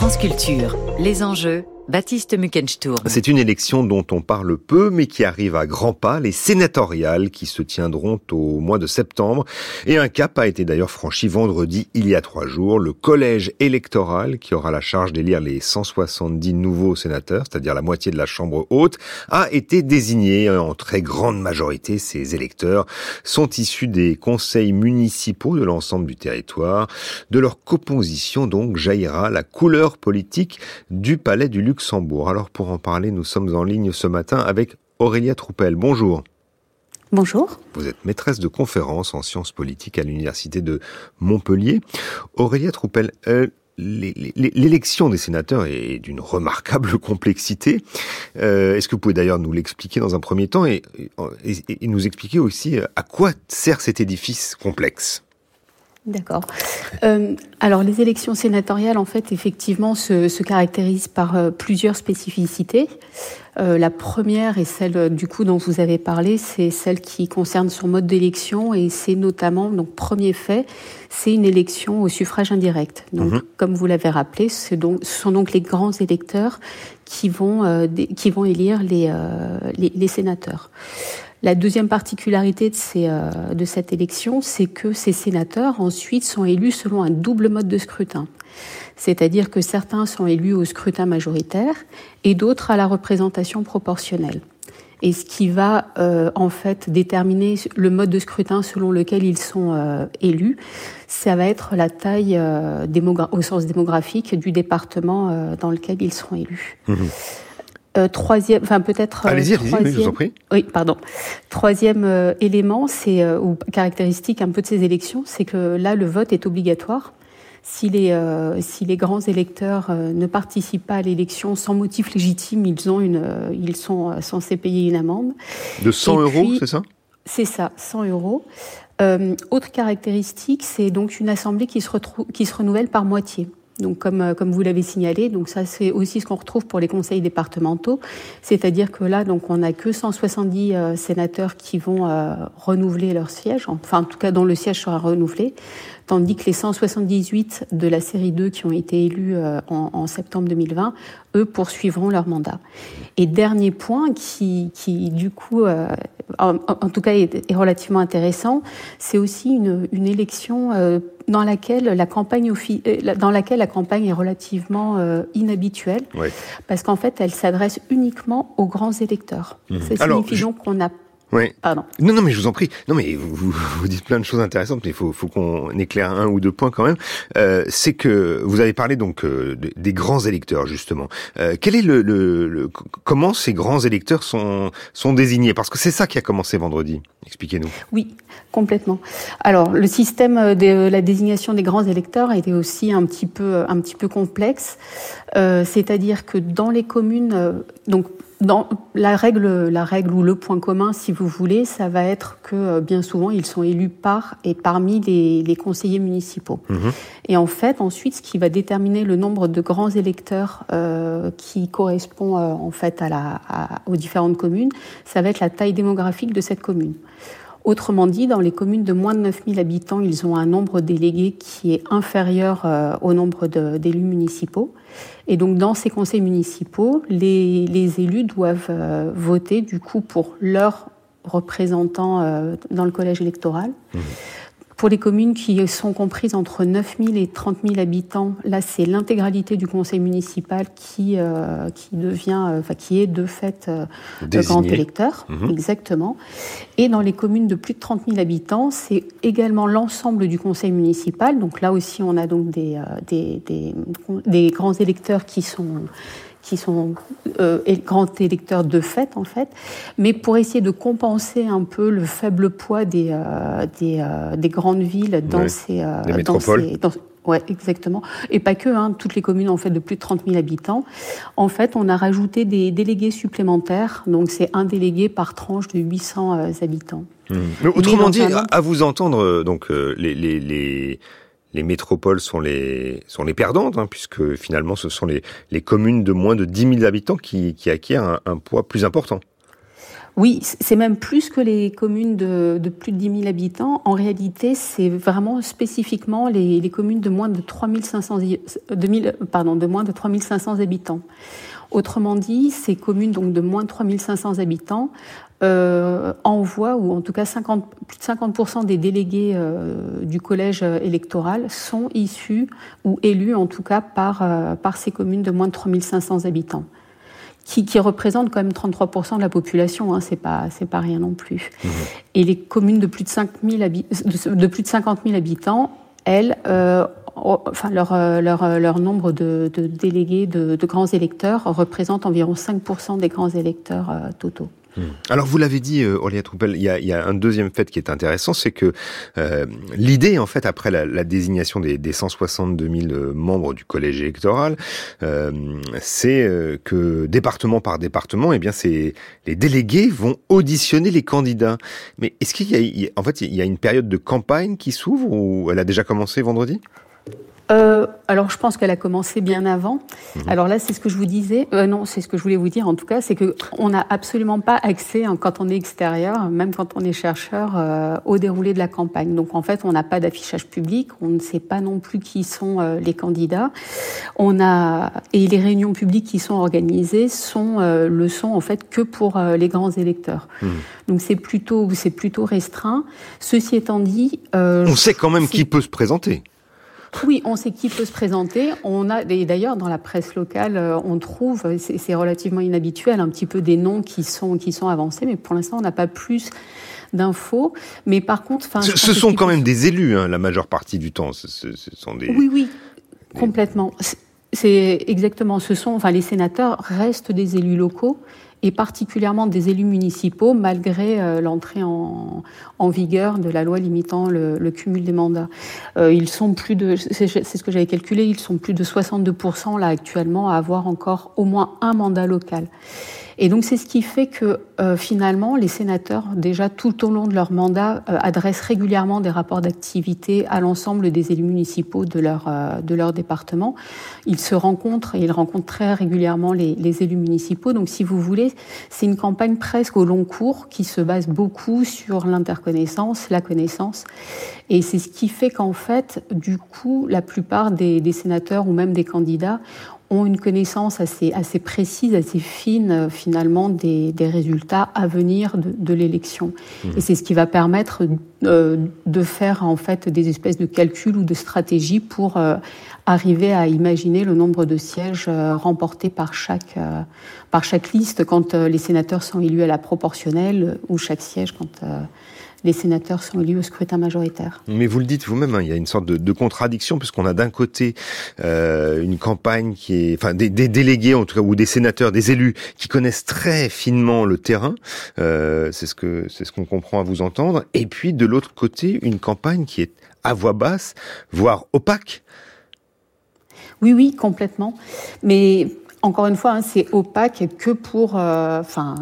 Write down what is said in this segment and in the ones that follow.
France les enjeux Baptiste. C'est une élection dont on parle peu, mais qui arrive à grands pas, les sénatoriales qui se tiendront au mois de septembre. Et un cap a été d'ailleurs franchi vendredi, il y a trois jours. Le collège électoral, qui aura la charge d'élire les 170 nouveaux sénateurs, c'est-à-dire la moitié de la Chambre haute, a été désigné en très grande majorité. Ces électeurs sont issus des conseils municipaux de l'ensemble du territoire. De leur composition, donc, jaillira la couleur politique du palais du Alors pour en parler, nous sommes en ligne ce matin avec Aurélia Troupel. Bonjour. Bonjour. Vous êtes maîtresse de conférences en sciences politiques à l'université de Montpellier. Aurélia Troupel, euh, l'élection des sénateurs est d'une remarquable complexité. Euh, est-ce que vous pouvez d'ailleurs nous l'expliquer dans un premier temps et, nous expliquer aussi euh, à quoi sert cet édifice complexe? D'accord. Euh, alors les élections sénatoriales, en fait, effectivement, se, se caractérisent par euh, plusieurs spécificités. Euh, la première est celle du coup dont vous avez parlé, c'est celle qui concerne son mode d'élection et c'est notamment donc premier fait, c'est une élection au suffrage indirect. Donc, mhm. comme vous l'avez rappelé, donc, ce sont donc les grands électeurs qui vont euh, qui vont élire les, les, les sénateurs. La deuxième particularité euh, de cette élection, c'est que ces sénateurs ensuite sont élus selon un double mode de scrutin. C'est-à-dire que certains sont élus au scrutin majoritaire et d'autres à la représentation proportionnelle. Et ce qui va euh, en fait déterminer le mode de scrutin selon lequel ils sont euh, élus, ça va être la taille au sens démographique du département dans lequel ils seront élus. Mmh. Euh, troisième, enfin peut-être. Euh, allez-y, allez-y, je vous en prie. Oui, pardon. Troisième euh, élément, c'est ou caractéristique un peu de ces élections, c'est que là le vote est obligatoire. Si les si les grands électeurs ne participent pas à l'élection sans motif légitime, ils ont une ils sont censés payer une amende. De 100 euros, c'est ça? C'est ça, 100 euros. autre caractéristique, c'est donc une assemblée qui se retrouve qui se renouvelle par moitié. Donc, comme, euh, comme vous l'avez signalé, donc ça c'est aussi ce qu'on retrouve pour les conseils départementaux, c'est-à-dire que là, donc on n'a que 170 euh, sénateurs qui vont euh, renouveler leur siège, enfin en tout cas dont le siège sera renouvelé, tandis que les 178 de la série 2 qui ont été élus en, en, septembre 2020, eux poursuivront leur mandat. Et dernier point qui, qui du coup, en, tout cas est, est relativement intéressant, c'est aussi une, une élection dans laquelle la campagne euh, dans laquelle la campagne est relativement euh, inhabituelle, parce qu'en fait, elle s'adresse uniquement aux grands électeurs. Ça signifie donc qu'on a oui. Pardon. Non, non, mais je vous en prie. Non, mais vous, vous, dites plein de choses intéressantes, mais il faut, faut qu'on éclaire un ou deux points quand même. Euh, c'est que vous avez parlé donc euh, des grands électeurs justement. Euh, quel est le, le, comment ces grands électeurs sont sont désignés? Parce que c'est ça qui a commencé vendredi. Expliquez-nous. Oui, complètement. Alors, le système de la désignation des grands électeurs a été aussi un petit peu un petit peu complexe. Euh, c'est-à-dire que dans les communes, donc dans la règle, la règle ou le point commun, si vous voulez, ça va être que euh, bien souvent ils sont élus par et parmi les, les conseillers municipaux. Mhm. Et en fait, ensuite, ce qui va déterminer le nombre de grands électeurs euh, qui correspond euh, en fait à la, aux différentes communes, ça va être la taille démographique de cette commune. Autrement dit, dans les communes de moins de 9000 habitants, ils ont un nombre délégué qui est inférieur euh, au nombre d'élus municipaux. Et donc, dans ces conseils municipaux, les, élus doivent euh, voter, du coup, pour leurs représentants euh, dans le collège électoral. Mmh. Pour les communes qui sont comprises entre 9 000 et 30 000 habitants, là, c'est l'intégralité du conseil municipal qui, euh, qui devient, euh, enfin, qui est de fait euh, le grand électeur. Mhm. Exactement. Et dans les communes de plus de 30 000 habitants, c'est également l'ensemble du conseil municipal. Donc là aussi, on a donc des, euh, des, des, des grands électeurs qui sont qui sont euh, grands électeurs de fait en fait, mais pour essayer de compenser un peu le faible poids des euh, des, euh, des, grandes villes dans ces euh, métropoles. Dans Ouais, exactement. Et pas que, hein, toutes les communes en fait de plus de 30 000 habitants. En fait, on a rajouté des délégués supplémentaires. Donc, c'est un délégué par tranche de 800 habitants. Mmh. autrement dit, à vous entendre, donc les, les, les les métropoles sont les perdantes, hein, puisque finalement ce sont les, communes de moins de 10 000 habitants qui, qui acquièrent un, poids plus important. Oui, c'est même plus que les communes de, plus de 10 000 habitants. En réalité, c'est vraiment spécifiquement les, communes de moins de 3 500, pardon, de moins de 3500 habitants. Autrement dit, ces communes donc de moins de 3 500 habitants euh, envoient, ou en tout cas 50, plus de 50% des délégués euh, du collège électoral sont issus ou élus en tout cas par, euh, par ces communes de moins de 3 500 habitants qui, qui représente quand même 33% de la population, hein, c'est pas c'est pas rien non plus. Mmh. Et les communes de plus de, 5 000 de, de, plus de 50 000 habitants, elles, euh, enfin leur, euh, leur, euh, leur nombre de, de délégués de, de, grands électeurs représente environ 5% des grands électeurs euh, totaux. Hmm. Alors vous l'avez dit, euh, Aurélia Troupel, il y, a, un deuxième fait qui est intéressant, c'est que euh, l'idée, en fait, après la, désignation des, des, 162 000 euh, membres du collège électoral, c'est que département par département, eh bien, c'est les délégués vont auditionner les candidats. Mais est-ce qu'il y a, en fait, il y a une période de campagne qui s'ouvre ou elle a déjà commencé vendredi? Euh, alors, je pense qu'elle a commencé bien avant. Mhm. Alors là, c'est ce que je vous disais. Euh, non, c'est ce que je voulais vous dire. En tout cas, c'est que on n'a absolument pas accès, hein, quand on est extérieur, même quand on est chercheur, euh, au déroulé de la campagne. Donc, en fait, on n'a pas d'affichage public. On ne sait pas non plus qui sont les candidats. On a et les réunions publiques qui sont organisées sont le sont en fait que pour les grands électeurs. Mhm. Donc, c'est plutôt c'est plutôt restreint. Ceci étant dit, on sait quand même qui peut se présenter. Oui, on sait qui peut se présenter. On a, et d'ailleurs, dans la presse locale, euh, on trouve, c'est relativement inhabituel, un petit peu des noms qui sont, qui sont avancés, mais pour l'instant, on n'a pas plus d'infos. Mais par contre, ce, ce sont quand même des élus, hein, la majeure partie du temps. Ce, ce, sont des. Oui, oui, complètement. C'est exactement. Ce sont, enfin, les sénateurs restent des élus locaux et particulièrement des élus municipaux, malgré euh, l'entrée en, vigueur de la loi limitant le, le cumul des mandats. Euh, ils sont plus de, c'est ce que j'avais calculé, ils sont plus de 62% là actuellement à avoir encore au moins un mandat local. Et donc c'est ce qui fait que euh, finalement les sénateurs, déjà tout au long de leur mandat, euh, adressent régulièrement des rapports d'activité à l'ensemble des élus municipaux de leur, euh, de leur département. Ils se rencontrent et ils rencontrent très régulièrement les, élus municipaux. Donc si vous voulez, c'est une campagne presque au long cours qui se base beaucoup sur l'interconnaissance, la connaissance. Et c'est ce qui fait qu'en fait, du coup, la plupart des sénateurs ou même des candidats ont une connaissance assez, assez précise, assez fine euh, finalement des, des résultats à venir de, de l'élection. Mmh. Et c'est ce qui va permettre euh, de faire en fait des espèces de calculs ou de stratégies pour euh, arriver à imaginer le nombre de sièges euh, remportés par chaque, par chaque liste quand les sénateurs sont élus à la proportionnelle ou chaque siège quand les sénateurs sont élus au scrutin majoritaire. Mais vous le dites vous-même, hein, il y a une sorte de, de contradiction puisqu'on a d'un côté euh, une campagne qui est, enfin des, des, délégués en tout cas ou des sénateurs, des élus qui connaissent très finement le terrain. Euh, c'est ce que c'est ce qu'on comprend à vous entendre. Et puis de l'autre côté, une campagne qui est à voix basse, voire opaque. Oui, oui, complètement. Mais encore une fois, hein, c'est opaque que pour, euh, enfin,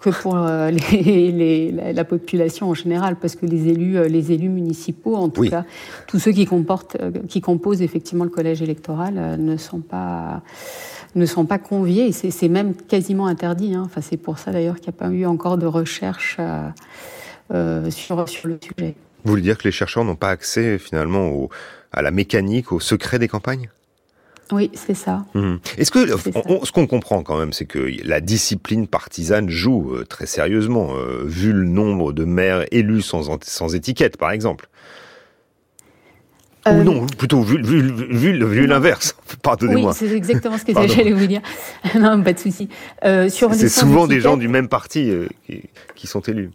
que pour euh, les, les, la population en général, parce que les élus, euh, les élus municipaux, en tout oui. cas, tous ceux qui comportent, qui composent effectivement le collège électoral, ne sont pas ne sont pas conviés. C'est même quasiment interdit. Hein. Enfin, c'est pour ça d'ailleurs qu'il n'y a pas eu encore de recherche sur sur le sujet. Vous voulez dire que les chercheurs n'ont pas accès finalement au, à la mécanique, au secret des campagnes? Oui, c'est ça. Mmh. Est-ce que on, on, ce qu'on comprend quand même, c'est que la discipline partisane joue euh, très sérieusement, euh, vu le nombre de maires élus sans, sans étiquette, par exemple. Euh... Ou non, plutôt vu, vu, vu, vu l'inverse. Pardonnez-moi. Oui, c'est exactement ce que j'allais vous dire. non, pas de souci. Euh, c'est souvent des gens du même parti euh, qui, qui sont élus.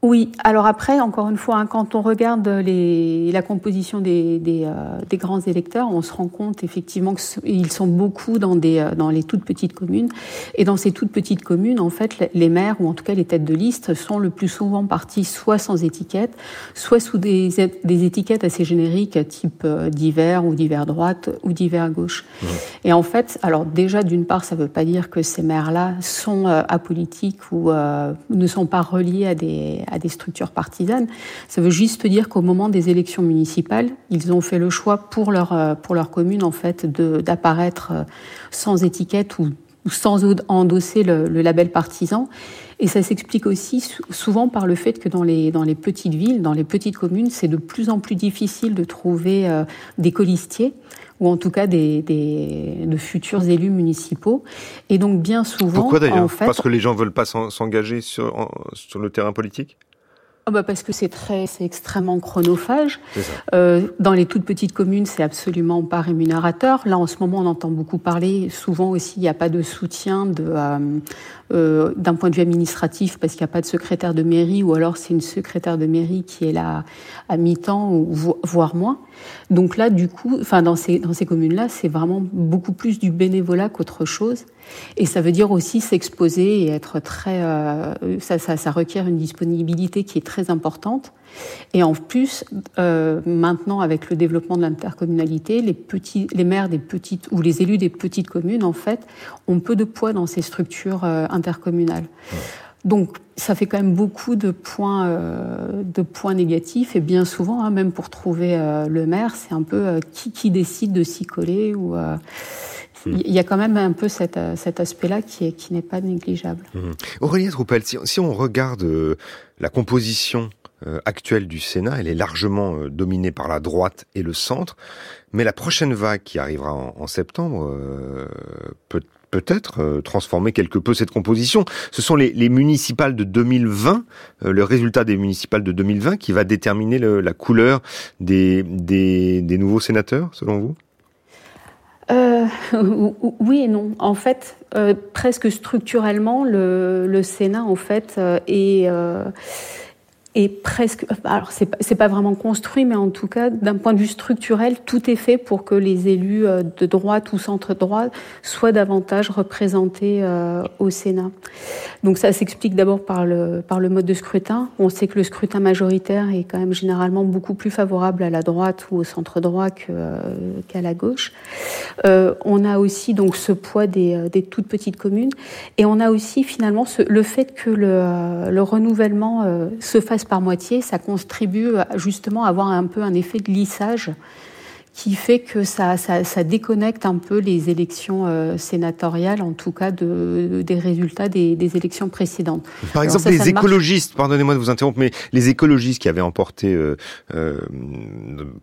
Oui, alors après, encore une fois, hein, quand on regarde les, la composition des, des, euh, des, grands électeurs, on se rend compte effectivement qu'ils sont beaucoup dans, des, euh, dans les toutes petites communes. Et dans ces toutes petites communes, en fait, les maires, ou en tout cas les têtes de liste, sont le plus souvent partis soit sans étiquette, soit sous des, des étiquettes assez génériques, type euh, divers ou divers droite ou divers gauche. Mmh. Et en fait, alors déjà, d'une part, ça ne veut pas dire que ces maires-là sont euh, apolitiques ou euh, ne sont pas reliés à des à des structures partisanes. Ça veut juste dire qu'au moment des élections municipales, ils ont fait le choix pour leur, euh, pour leur commune en fait d'apparaître euh, sans étiquette ou sans endosser le, label partisan. Et ça s'explique aussi souvent par le fait que dans les, dans les petites villes, dans les petites communes, c'est de plus en plus difficile de trouver euh, des colistiers ou en tout cas des, des, de futurs élus municipaux. Et donc bien souvent, pourquoi d'ailleurs en fait, Parce que les gens veulent pas s'engager sur, sur le terrain politique ah bah parce que c'est très, c'est extrêmement chronophage. Euh, dans les toutes petites communes, c'est absolument pas rémunérateur. Là, en ce moment, on entend beaucoup parler. Souvent aussi, il n'y a pas de soutien de, euh, euh, d'un point de vue administratif parce qu'il n'y a pas de secrétaire de mairie ou alors c'est une secrétaire de mairie qui est là à mi-temps ou voire moins. Donc là, du coup, enfin dans ces dans ces communes-là, c'est vraiment beaucoup plus du bénévolat qu'autre chose. Et ça veut dire aussi s'exposer et être très. Euh, ça, ça, ça, requiert une disponibilité qui est très importante. Et en plus, euh, maintenant, avec le développement de l'intercommunalité, les, petits, les maires des petites ou les élus des petites communes, en fait, ont peu de poids dans ces structures euh, intercommunales. Donc, ça fait quand même beaucoup de points, euh, de points négatifs. Et bien souvent, hein, même pour trouver le maire, c'est un peu qui, qui, décide de s'y coller ou il y a quand même un peu cet, cet aspect-là qui, qui n'est pas négligeable. Mmh. Aurélie Troupel, si, si, on regarde la composition actuelle du Sénat, elle est largement dominée par la droite et le centre, mais la prochaine vague qui arrivera en, septembre peut peut-être euh, transformer quelque peu cette composition. Ce sont les, les municipales de 2020, euh, le résultat des municipales de 2020 qui va déterminer la couleur des, des, nouveaux sénateurs, selon vous? Euh, oui et non. En fait, euh, presque structurellement, le, le, Sénat en fait est presque, alors c'est pas, pas vraiment construit, mais en tout cas, d'un point de vue structurel, tout est fait pour que les élus euh, de droite ou centre droite soient davantage représentés euh, au Sénat. Donc ça s'explique d'abord par le, par le mode de scrutin. On sait que le scrutin majoritaire est quand même généralement beaucoup plus favorable à la droite ou au centre droit euh, qu'à la gauche. On a aussi donc ce poids des, des, toutes petites communes, et on a aussi finalement le fait que le, le renouvellement se fasse par moitié, ça contribue justement à avoir un peu un effet de lissage qui fait que ça, ça, ça, déconnecte un peu les élections euh, sénatoriales, en tout cas de, des résultats des, des, élections précédentes. Par exemple, les écologistes, pardonnez-moi de vous interrompre, mais les écologistes qui avaient emporté euh, euh,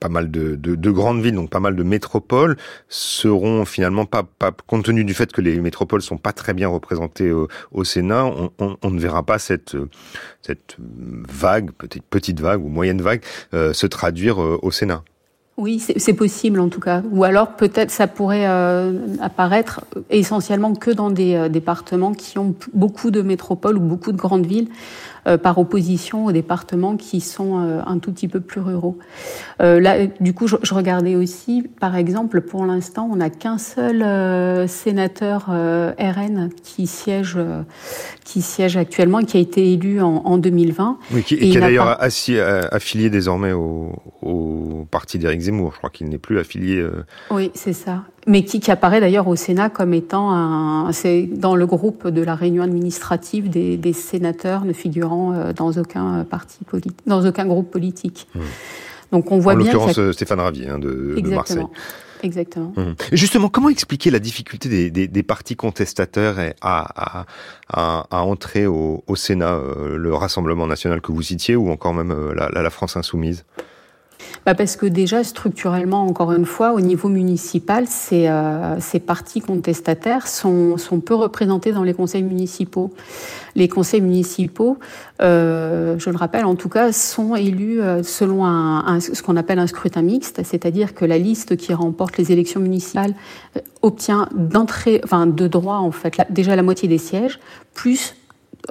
pas mal de, de, de, grandes villes, donc pas mal de métropoles, seront finalement pas, pas, compte tenu du fait que les métropoles sont pas très bien représentées au, au Sénat, on, on, on, ne verra pas cette, cette vague, peut-être petite vague ou moyenne vague, euh, se traduire au Sénat. Oui, c'est possible en tout cas. Ou alors peut-être ça pourrait euh, apparaître essentiellement que dans des euh, départements qui ont beaucoup de métropoles ou beaucoup de grandes villes. Euh, par opposition aux départements qui sont euh, un tout petit peu plus ruraux. Euh, là, du coup, je, je, regardais aussi, par exemple, pour l'instant, on n'a qu'un seul sénateur RN qui siège, qui siège actuellement et qui a été élu en, en 2020. Oui, qui, et qui est d'ailleurs affilié désormais au, au parti d'Éric Zemmour. Je crois qu'il n'est plus affilié. Oui, c'est ça mais qui, qui apparaît d'ailleurs au Sénat comme étant un, c'est dans le groupe de la réunion administrative des, des sénateurs ne figurant euh, dans aucun parti politique, dans aucun groupe politique. Mmh. Donc on voit en bien. En l'occurrence, a... Stéphane Ravier hein, de, de, Marseille. Exactement. Mmh. Justement, comment expliquer la difficulté des, des, des partis contestateurs à, à, à, à entrer au, au Sénat, euh, le Rassemblement national que vous citiez, ou encore même euh, la, la France insoumise? Bah Parce que déjà, structurellement, encore une fois, au niveau municipal, ces, euh, ces partis contestataires sont, sont peu représentés dans les conseils municipaux. Les conseils municipaux, euh, je le rappelle, en tout cas, sont élus euh, selon un, ce qu'on appelle un scrutin mixte, c'est-à-dire que la liste qui remporte les élections municipales euh, obtient d'entrée, enfin de droit en fait, déjà la moitié des sièges, plus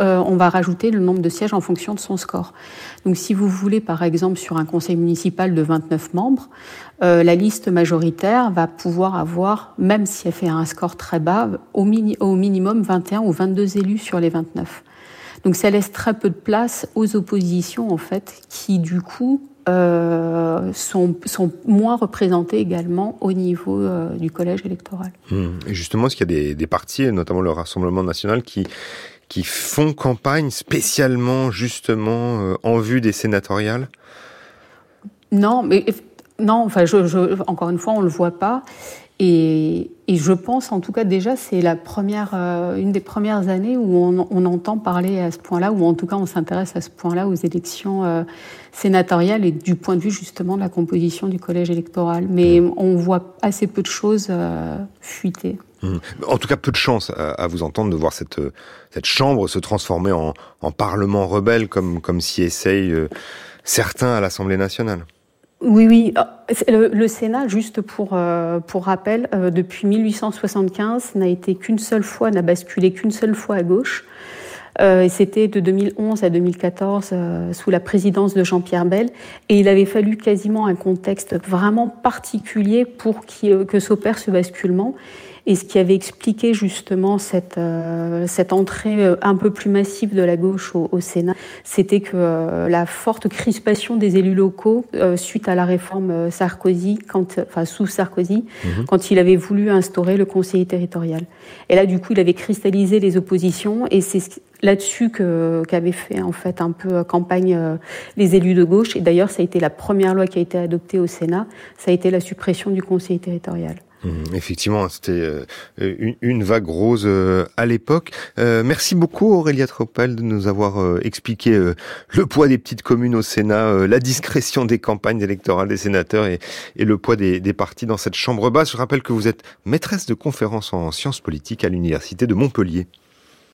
euh, on va rajouter le nombre de sièges en fonction de son score. Donc si vous voulez, par exemple, sur un conseil municipal de 29 membres, euh, la liste majoritaire va pouvoir avoir, même si elle fait un score très bas, au, mini, au minimum 21 ou 22 élus sur les 29. Donc ça laisse très peu de place aux oppositions, en fait, qui du coup euh, sont, moins représentées également au niveau du collège électoral. Mmh. Justement, est-ce qu'il y a des, des partis, notamment le Rassemblement national, qui, qui font campagne spécialement justement euh, en vue des sénatoriales? Non, mais non, enfin, je, je, encore une fois, on le voit pas. Et, je pense, en tout cas, déjà, c'est la première, euh, une des premières années où on, entend parler à ce point-là, ou en tout cas, on s'intéresse à ce point-là aux élections euh, sénatoriales et du point de vue justement de la composition du collège électoral. Mais on voit assez peu de choses euh, fuiter. Mmh. En tout cas, peu de chance à, vous entendre de voir cette, cette chambre se transformer en, en parlement rebelle, comme, comme s'y essayent certains à l'Assemblée nationale. Oui, oui. Ah, le, Sénat, juste pour, euh, pour rappel, euh, depuis 1875, n'a été qu'une seule fois, n'a basculé qu'une seule fois à gauche. Euh, C'était de 2011 à 2014 euh, sous la présidence de Jean-Pierre Bell. Et il avait fallu quasiment un contexte vraiment particulier pour que s'opère ce basculement. Et ce qui avait expliqué justement cette, euh, cette entrée euh, un peu plus massive de la gauche au, Sénat, c'était que euh, la forte crispation des élus locaux suite à la réforme Sarkozy, quand, enfin sous Sarkozy, mhm. quand il avait voulu instaurer le conseiller territorial. Et là, du coup, il avait cristallisé les oppositions et c'est là-dessus qu'avaient fait en fait un peu campagne les élus de gauche. Et d'ailleurs, ça a été la première loi qui a été adoptée au Sénat. Ça a été la suppression du conseiller territorial. Mmh, effectivement, c'était euh, une, vague rose euh, à l'époque. Euh, merci beaucoup Aurélia Tropel de nous avoir expliqué le poids des petites communes au Sénat, la discrétion des campagnes électorales des sénateurs et, le poids des, des, partis dans cette chambre basse. Je rappelle que vous êtes maîtresse de conférences en sciences politiques à l'université de Montpellier.